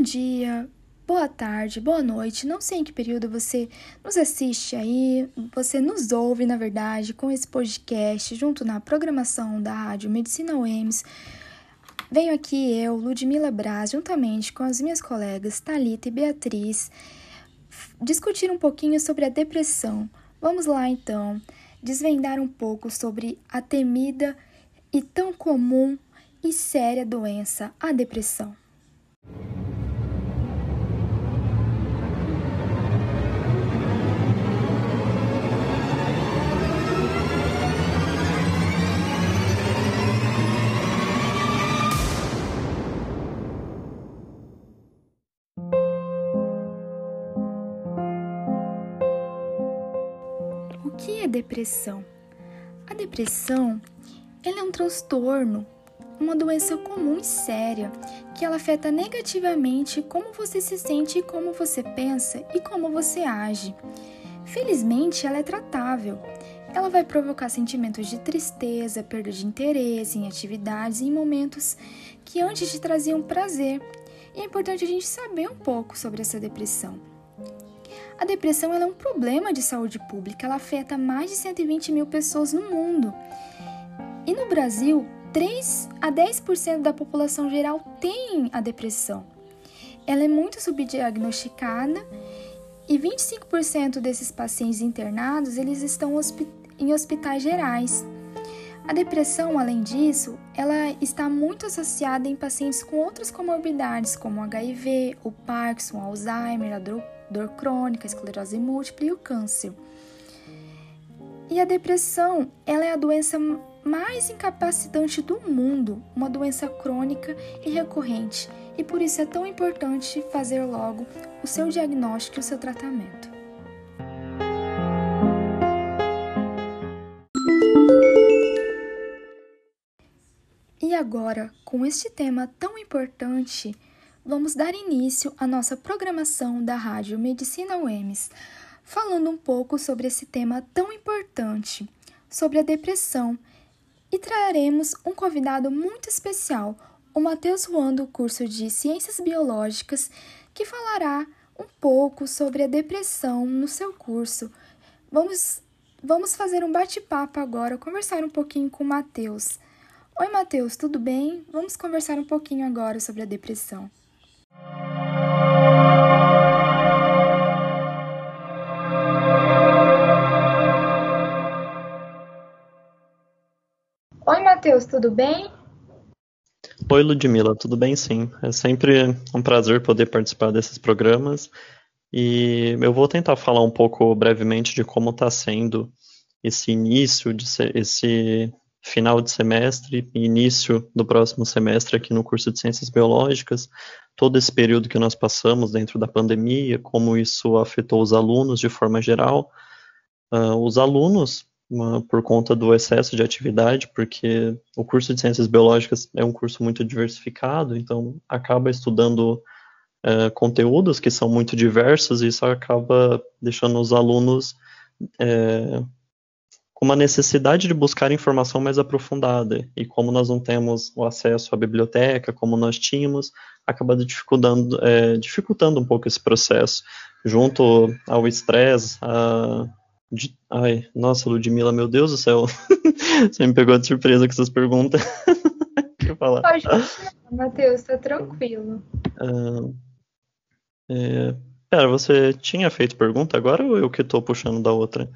Bom dia, boa tarde, boa noite. Não sei em que período você nos assiste aí, você nos ouve, na verdade, com esse podcast junto na programação da Rádio Medicina UEMS. Venho aqui eu, Ludmila Braz, juntamente com as minhas colegas Talita e Beatriz, discutir um pouquinho sobre a depressão. Vamos lá então, desvendar um pouco sobre a temida e tão comum e séria doença, a depressão. Depressão? A depressão ela é um transtorno uma doença comum e séria que ela afeta negativamente como você se sente, como você pensa e como você age. Felizmente, ela é tratável. Ela vai provocar sentimentos de tristeza, perda de interesse em atividades e em momentos que antes te traziam prazer. E é importante a gente saber um pouco sobre essa depressão. A depressão é um problema de saúde pública, ela afeta mais de 120 mil pessoas no mundo. E no Brasil, 3 a 10% da população geral tem a depressão. Ela é muito subdiagnosticada e 25% desses pacientes internados eles estão em hospitais gerais. A depressão, além disso, ela está muito associada em pacientes com outras comorbidades, como HIV, o Parkinson, Alzheimer, a dor, crônica, esclerose múltipla e o câncer. E a depressão, ela é a doença mais incapacitante do mundo, uma doença crônica e recorrente, e por isso é tão importante fazer logo o seu diagnóstico e o seu tratamento. E agora, com este tema tão importante, vamos dar início à nossa programação da Rádio Medicina UEMS, falando um pouco sobre esse tema tão importante, sobre a depressão e traremos um convidado muito especial, o Matheus Juan do curso de Ciências Biológicas, que falará um pouco sobre a depressão no seu curso. Vamos, vamos fazer um bate-papo agora, conversar um pouquinho com o Matheus. Oi, Matheus, tudo bem? Vamos conversar um pouquinho agora sobre a depressão. Matheus, tudo bem? Oi, Ludmila, tudo bem sim. É sempre um prazer poder participar desses programas e eu vou tentar falar um pouco brevemente de como está sendo esse início, de esse final de semestre e início do próximo semestre aqui no curso de Ciências Biológicas, todo esse período que nós passamos dentro da pandemia, como isso afetou os alunos de forma geral. Uh, os alunos por conta do excesso de atividade, porque o curso de Ciências Biológicas é um curso muito diversificado, então acaba estudando é, conteúdos que são muito diversos e isso acaba deixando os alunos é, com uma necessidade de buscar informação mais aprofundada. E como nós não temos o acesso à biblioteca, como nós tínhamos, acaba dificultando, é, dificultando um pouco esse processo, junto ao estresse, a. Ai, nossa, Ludmilla, meu Deus do céu. Você me pegou de surpresa com essas perguntas. que falar. Pode Matheus, tá tranquilo. Uh, é... Pera, você tinha feito pergunta agora ou eu que tô puxando da outra?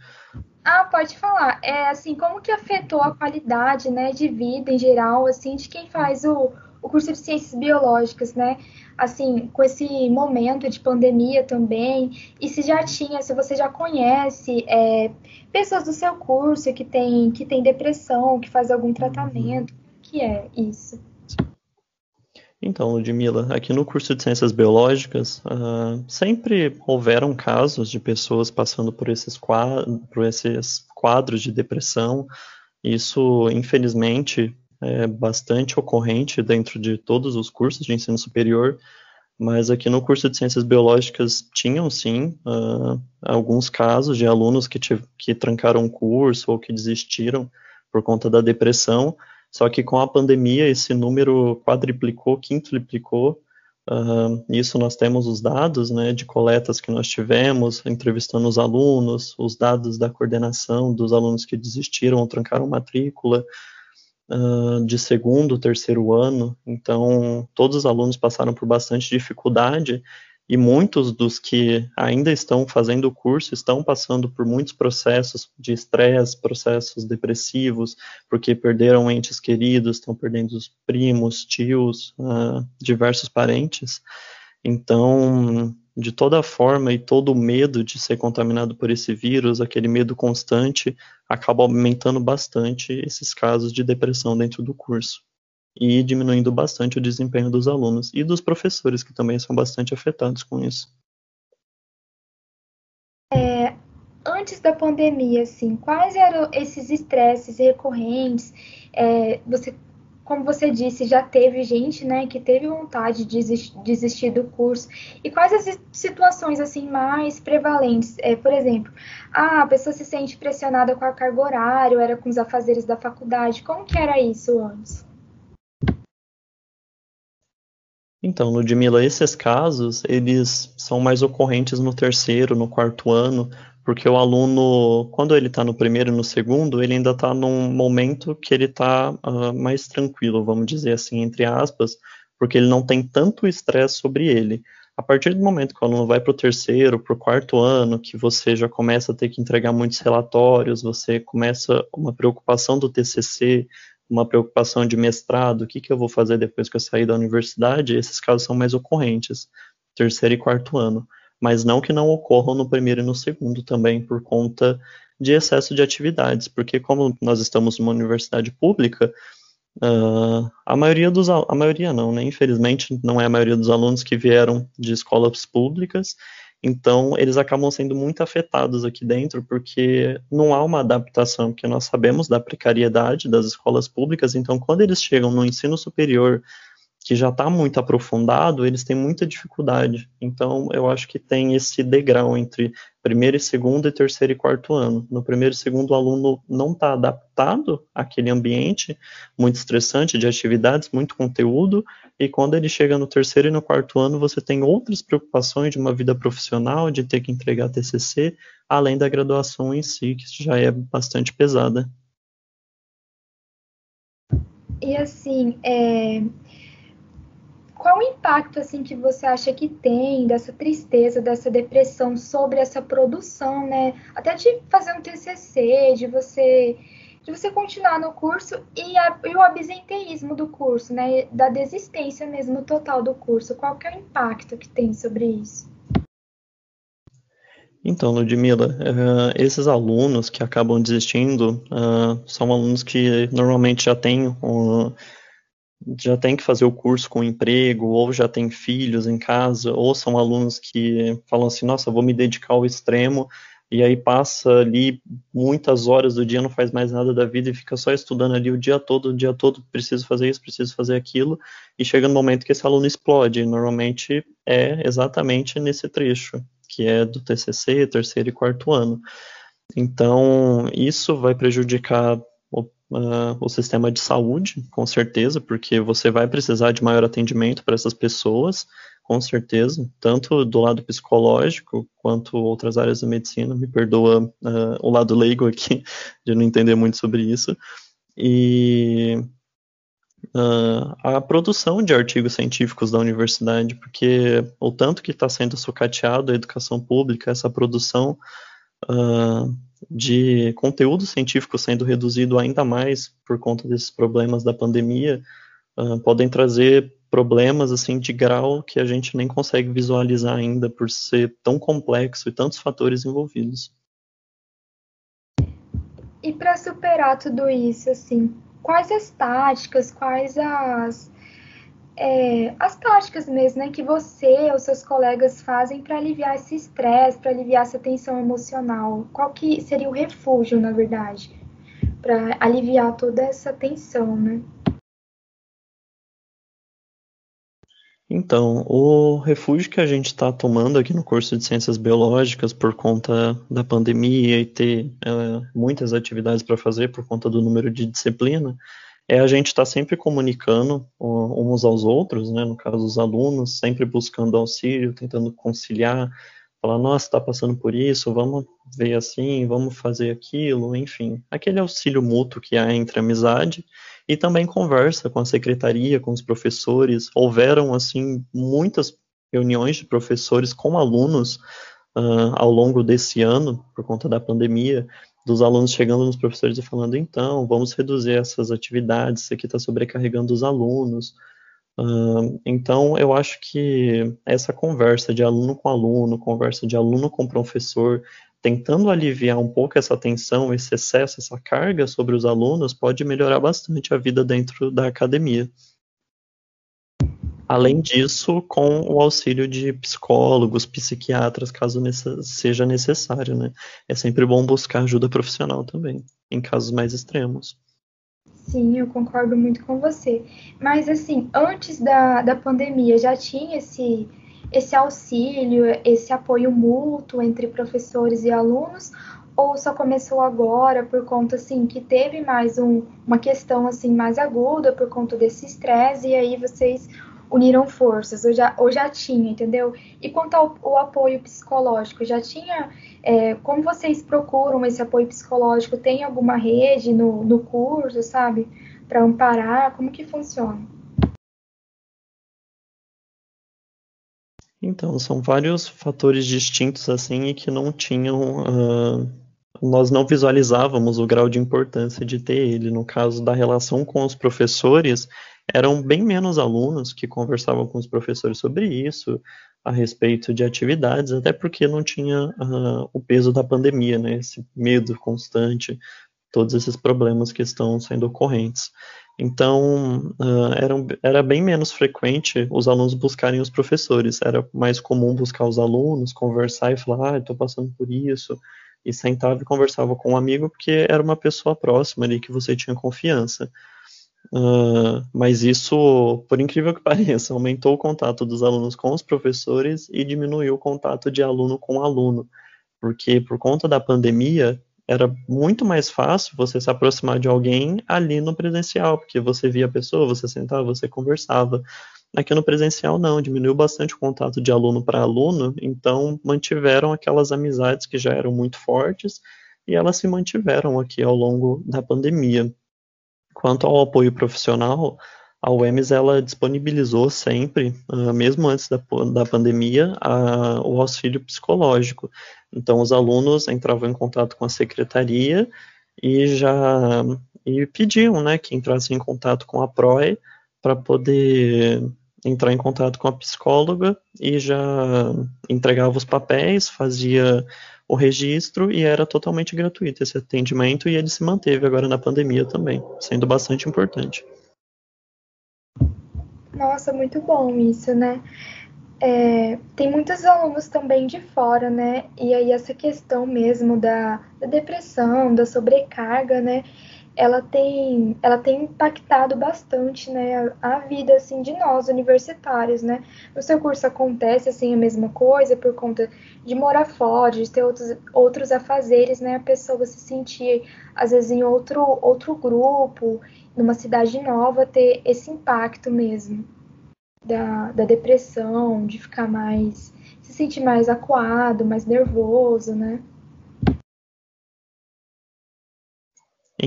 Ah, pode falar. É assim, como que afetou a qualidade, né, de vida em geral, assim, de quem faz o, o curso de ciências biológicas, né? Assim, com esse momento de pandemia também, e se já tinha, se você já conhece é, pessoas do seu curso que tem, que tem depressão, que faz algum tratamento, o que é isso? Então, Ludmila, aqui no curso de Ciências Biológicas, uh, sempre houveram casos de pessoas passando por esses, quadros, por esses quadros de depressão. Isso, infelizmente, é bastante ocorrente dentro de todos os cursos de ensino superior, mas aqui no curso de Ciências Biológicas tinham sim uh, alguns casos de alunos que, que trancaram o curso ou que desistiram por conta da depressão, só que com a pandemia esse número quadriplicou, quintuplicou, Uh, isso nós temos os dados né, de coletas que nós tivemos, entrevistando os alunos, os dados da coordenação dos alunos que desistiram ou trancaram matrícula de segundo, terceiro ano. Então, todos os alunos passaram por bastante dificuldade e muitos dos que ainda estão fazendo o curso estão passando por muitos processos de estresse, processos depressivos, porque perderam entes queridos, estão perdendo os primos, tios, uh, diversos parentes. Então, de toda forma e todo o medo de ser contaminado por esse vírus, aquele medo constante, acaba aumentando bastante esses casos de depressão dentro do curso e diminuindo bastante o desempenho dos alunos e dos professores, que também são bastante afetados com isso. É, antes da pandemia, assim, quais eram esses estresses recorrentes? É, você, como você disse, já teve gente, né, que teve vontade de desistir do curso. E quais as situações assim mais prevalentes? É, por exemplo, ah, a pessoa se sente pressionada com a carga horária, era com os afazeres da faculdade. Como que era isso antes? Então, Ludmila, esses casos, eles são mais ocorrentes no terceiro, no quarto ano, porque o aluno, quando ele está no primeiro e no segundo, ele ainda está num momento que ele está uh, ah, mais tranquilo, vamos dizer assim, entre aspas, porque ele não tem tanto estresse sobre ele. A partir do momento que o aluno vai para o terceiro, para o quarto ano, que você já começa a ter que entregar muitos relatórios, você começa uma preocupação do TCC, uma preocupação de mestrado, o que, que eu vou fazer depois que eu sair da universidade, esses casos são mais ocorrentes, terceiro e quarto ano. Mas não que não ocorram no primeiro e no segundo também, por conta de excesso de atividades, porque como nós estamos numa universidade pública, uh, a maioria dos a maioria não, né? Infelizmente não é a maioria dos alunos que vieram de escolas públicas então, eles acabam sendo muito afetados aqui dentro, porque não há uma adaptação, porque nós sabemos da precariedade das escolas públicas, então, quando eles chegam no ensino superior que já está muito aprofundado, eles têm muita dificuldade. Então, eu acho que tem esse degrau entre primeiro e segundo, e terceiro e quarto ano. No primeiro e segundo, o aluno não está adaptado àquele ambiente muito estressante de atividades, muito conteúdo, e quando ele chega no terceiro e no quarto ano, você tem outras preocupações de uma vida profissional, de ter que entregar TCC, além da graduação em si, que já é bastante pesada. E assim, é, qual o impacto assim que você acha que tem dessa tristeza, dessa depressão sobre essa produção, né? Até de fazer um TCC, de você de você continuar no curso e, a, e o absenteísmo do curso, né? Da desistência mesmo total do curso. Qual que é o impacto que tem sobre isso? Então, Ludmila, uh, esses alunos que acabam desistindo uh, são alunos que normalmente já têm uh, já tem que fazer o curso com emprego, ou já tem filhos em casa, ou são alunos que falam assim, nossa, vou me dedicar ao extremo, e aí passa ali muitas horas do dia, não faz mais nada da vida e fica só estudando ali o dia todo, o dia todo, preciso fazer isso, preciso fazer aquilo, e chega no momento que esse aluno explode, normalmente é exatamente nesse trecho, que é do TCC, terceiro e quarto ano. Então, isso vai prejudicar uh, o sistema de saúde, com certeza, porque você vai precisar de maior atendimento para essas pessoas, com certeza, tanto do lado psicológico quanto outras áreas da medicina. Me perdoa uh, o lado leigo aqui, de não entender muito sobre isso. E uh, a produção de artigos científicos da universidade, porque o tanto que está sendo sucateado a educação pública, essa produção uh, de conteúdo científico sendo reduzido ainda mais por conta desses problemas da pandemia, uh, podem trazer problemas assim de grau que a gente nem consegue visualizar ainda por ser tão complexo e tantos fatores envolvidos. E para superar tudo isso, assim, quais as táticas, quais as é, as táticas mesmo, né, que você ou seus colegas fazem para aliviar esse estresse, para aliviar essa tensão emocional? Qual que seria o refúgio, na verdade, para aliviar toda essa tensão, né? Então, o refúgio que a gente está tomando aqui no curso de Ciências Biológicas por conta da pandemia e ter é, muitas atividades para fazer por conta do número de disciplina, é a gente estar tá sempre comunicando uns aos outros, né, no caso os alunos, sempre buscando auxílio, tentando conciliar, falar, nossa, está passando por isso, vamos ver assim, vamos fazer aquilo, enfim, aquele auxílio mútuo que há entre amizade e também conversa com a secretaria, com os professores. Houveram assim muitas reuniões de professores com alunos uh, ao longo desse ano, por conta da pandemia, dos alunos chegando nos professores e falando, então, vamos reduzir essas atividades, isso aqui está sobrecarregando os alunos. Uh, então, eu acho que essa conversa de aluno com aluno, conversa de aluno com professor, tentando aliviar um pouco essa tensão, esse excesso, essa carga sobre os alunos, pode melhorar bastante a vida dentro da academia. Além disso, com o auxílio de psicólogos, psiquiatras, caso seja necessário, né? É sempre bom buscar ajuda profissional também, em casos mais extremos. Sim, eu concordo muito com você. Mas, assim, antes da, da pandemia, já tinha esse, esse auxílio, esse apoio mútuo entre professores e alunos? Ou só começou agora por conta, assim, que teve mais um, uma questão, assim, mais aguda por conta desse estresse e aí vocês uniram forças, ou já, ou já tinha, entendeu? E quanto ao, apoio psicológico, já tinha. É, como vocês procuram esse apoio psicológico? Tem alguma rede no, no curso, sabe? Para amparar? Como que funciona? Então, são vários fatores distintos assim e que não tinham. Uh, nós não visualizávamos o grau de importância de ter ele. No caso da relação com os professores, eram bem menos alunos que conversavam com os professores sobre isso, a respeito de atividades, até porque não tinha uh, o peso da pandemia, né? Esse medo constante, todos esses problemas que estão sendo ocorrentes. Então, uh, era, era bem menos frequente os alunos buscarem os professores, era mais comum buscar os alunos, conversar e falar, ah, estou passando por isso, e sentava e conversava com um amigo, porque era uma pessoa próxima ali que você tinha confiança. Uh, mas isso, por incrível que pareça, aumentou o contato dos alunos com os professores e diminuiu o contato de aluno com aluno, porque por conta da pandemia era muito mais fácil você se aproximar de alguém ali no presencial, porque você via a pessoa, você sentava, você conversava. Aqui no presencial não, diminuiu bastante o contato de aluno para aluno, então mantiveram aquelas amizades que já eram muito fortes e elas se mantiveram aqui ao longo da pandemia. Quanto ao apoio profissional, a UEMS ela disponibilizou sempre, uh, mesmo antes da, da pandemia, a, o auxílio psicológico. Então, os alunos entravam em contato com a secretaria e já e pediam né, que entrassem em contato com a PROE para poder entrar em contato com a psicóloga e já entregava os papéis, fazia o registro e era totalmente gratuito esse atendimento e ele se manteve agora na pandemia também, sendo bastante importante. Nossa, muito bom isso, né? É, tem muitos alunos também de fora, né? E aí essa questão mesmo da, da depressão, da sobrecarga, né? Ela tem, ela tem impactado bastante, né, a, a, vida, assim, de nós, universitários, né. No seu curso acontece, assim, a mesma coisa, por conta de morar fora, de ter outros, outros afazeres, né, a pessoa se sentir, às vezes, em outro, outro grupo, numa cidade nova, ter esse impacto mesmo da, da depressão, de ficar mais, se sentir mais acuado, mais nervoso, né.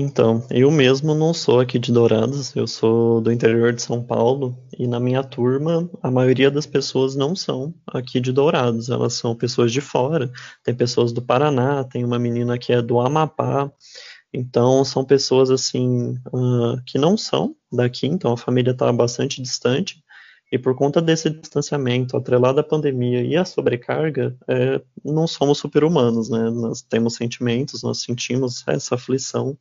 Então, eu mesmo não sou aqui de Dourados, eu sou do interior de São Paulo e na minha turma a maioria das pessoas não são aqui de Dourados, elas são pessoas de fora. Tem pessoas do Paraná, tem uma menina que é do Amapá, então são pessoas assim uh, que não são daqui, então a família está bastante distante. E por conta desse distanciamento, atrelado à pandemia e à sobrecarga, é, não somos super-humanos, né? Nós temos sentimentos, nós sentimos essa aflição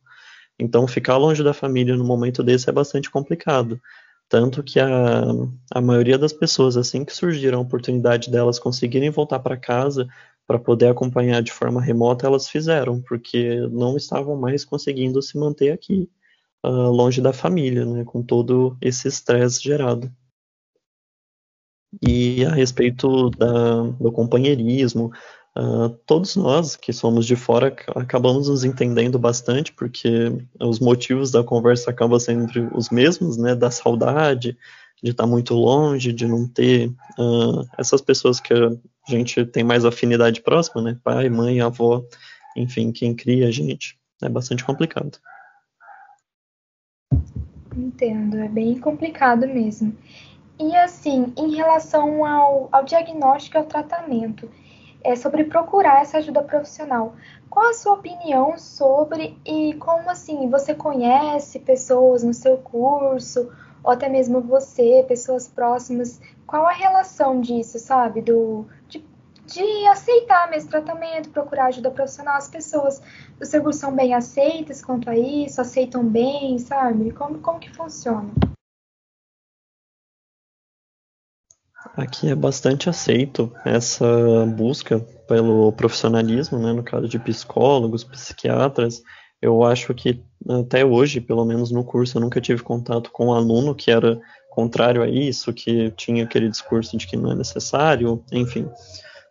então, ficar longe da família no momento desse é bastante complicado. Tanto que a, a maioria das pessoas, assim que surgiram a oportunidade delas conseguirem voltar para casa para poder acompanhar de forma remota, elas fizeram, porque não estavam mais conseguindo se manter aqui, uh, longe da família, né, com todo esse estresse gerado. E a respeito da, do companheirismo, Uh, todos nós que somos de fora acabamos nos entendendo bastante, porque os motivos da conversa acabam sendo os mesmos, né? Da saudade, de estar muito longe, de não ter uh, essas pessoas que a gente tem mais afinidade próxima, né? Pai, mãe, avó, enfim, quem cria a gente. É bastante complicado. Entendo, é bem complicado mesmo. E assim, em relação ao, ao diagnóstico e ao tratamento, é sobre procurar essa ajuda profissional. Qual a sua opinião sobre e como assim você conhece pessoas no seu curso ou até mesmo você, pessoas próximas? Qual a relação disso, sabe? Do de, de aceitar mesmo tratamento, procurar ajuda profissional. As pessoas do seu curso são bem aceitas quanto a isso, aceitam bem, sabe? Como, como que funciona? Aqui é bastante aceito essa busca pelo profissionalismo, né, no caso de psicólogos, psiquiatras. Eu acho que até hoje, pelo menos no curso, eu nunca tive contato com um aluno que era contrário a isso, que tinha aquele discurso de que não é necessário, enfim.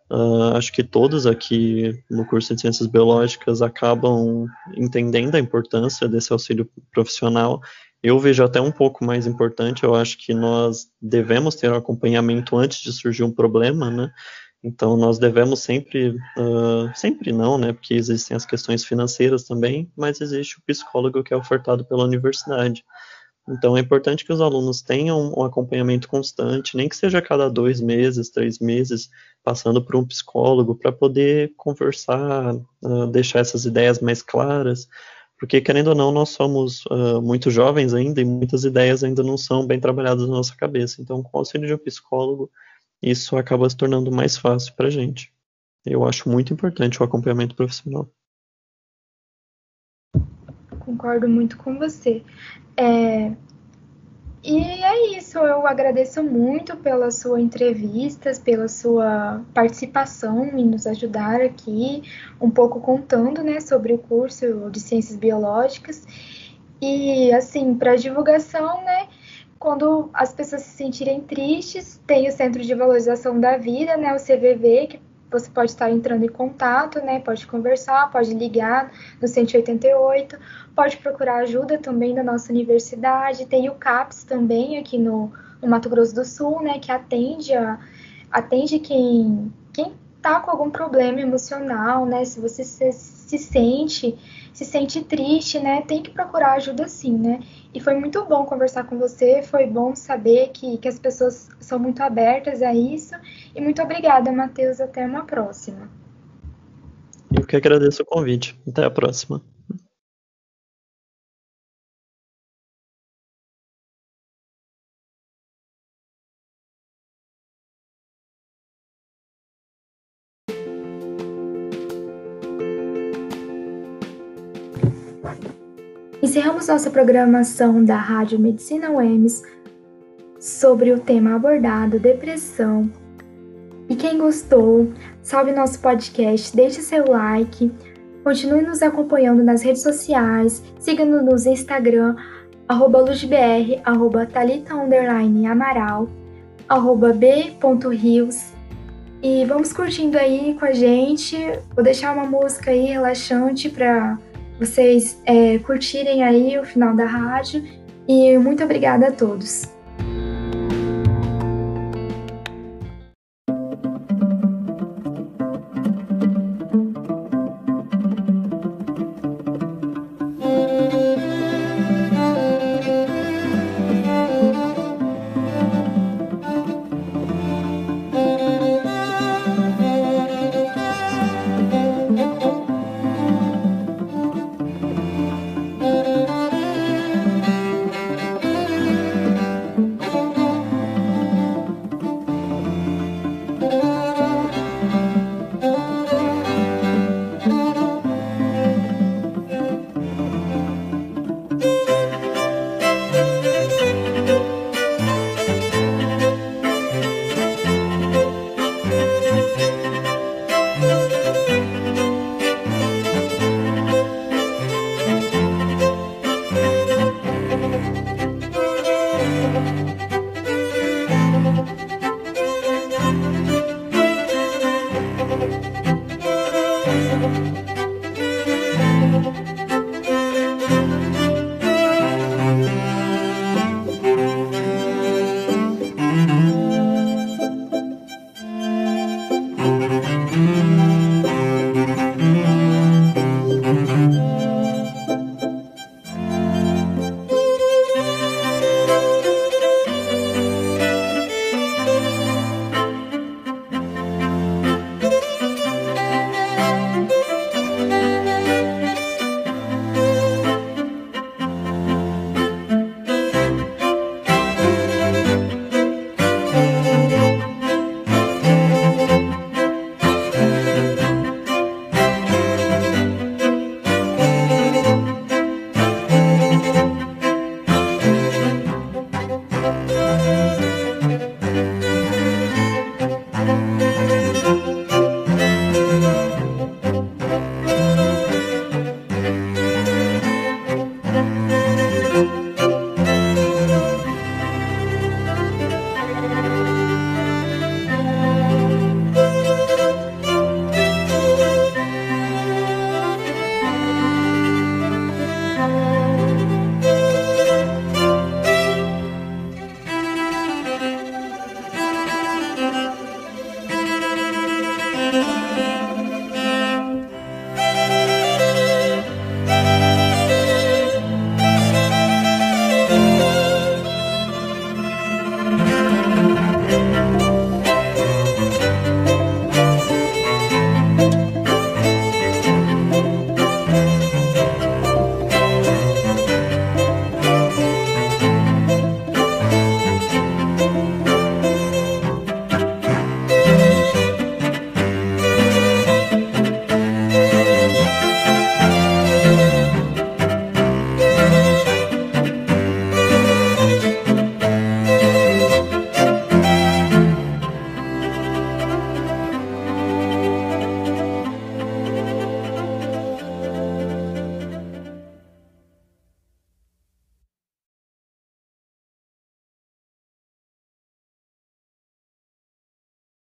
Uh, acho que todos aqui no curso de Ciências Biológicas acabam entendendo a importância desse auxílio profissional eu vejo até um pouco mais importante, eu acho que nós devemos ter um acompanhamento antes de surgir um problema, né? Então nós devemos sempre, uh, sempre não, né? Porque existem as questões financeiras também, mas existe o psicólogo que é ofertado pela universidade. Então é importante que os alunos tenham um acompanhamento constante, nem que seja a cada dois meses, três meses, passando por um psicólogo para poder conversar, uh, deixar essas ideias mais claras, porque, querendo ou não, nós somos uh, muito jovens ainda e muitas ideias ainda não são bem trabalhadas na nossa cabeça. Então, com o auxílio de um psicólogo, isso acaba se tornando mais fácil para a gente. Eu acho muito importante o acompanhamento profissional. Concordo muito com você. É, e é isso, eu agradeço muito pela sua entrevista, pela sua participação em nos ajudar aqui, um pouco contando né, sobre o curso de Ciências Biológicas. E, assim, para divulgação, né, quando as pessoas se sentirem tristes, tem o Centro de Valorização da Vida, né, o CVV, que você pode estar entrando em contato, né? Pode conversar, pode ligar no 188, pode procurar ajuda também da nossa universidade. Tem o CAPS também aqui no, no Mato Grosso do Sul, né? Que atende, a, atende quem, quem tá com algum problema emocional, né? Se você se, se sente se sente triste, né? Tem que procurar ajuda sim, né? E foi muito bom conversar com você, foi bom saber que, que as pessoas são muito abertas a isso. E muito obrigada, Matheus. Até uma próxima. Eu que agradeço o convite. Até a próxima. Encerramos nossa programação da Rádio Medicina UEMS sobre o tema abordado, depressão. E quem gostou, salve nosso podcast, deixe seu like, continue nos acompanhando nas redes sociais, siga-nos no Instagram, arroba luzbr, arroba thalita, amaral, arroba b.rios, e vamos curtindo aí com a gente. Vou deixar uma música aí relaxante para vocês é, curtirem aí o final da rádio. E muito obrigada a todos.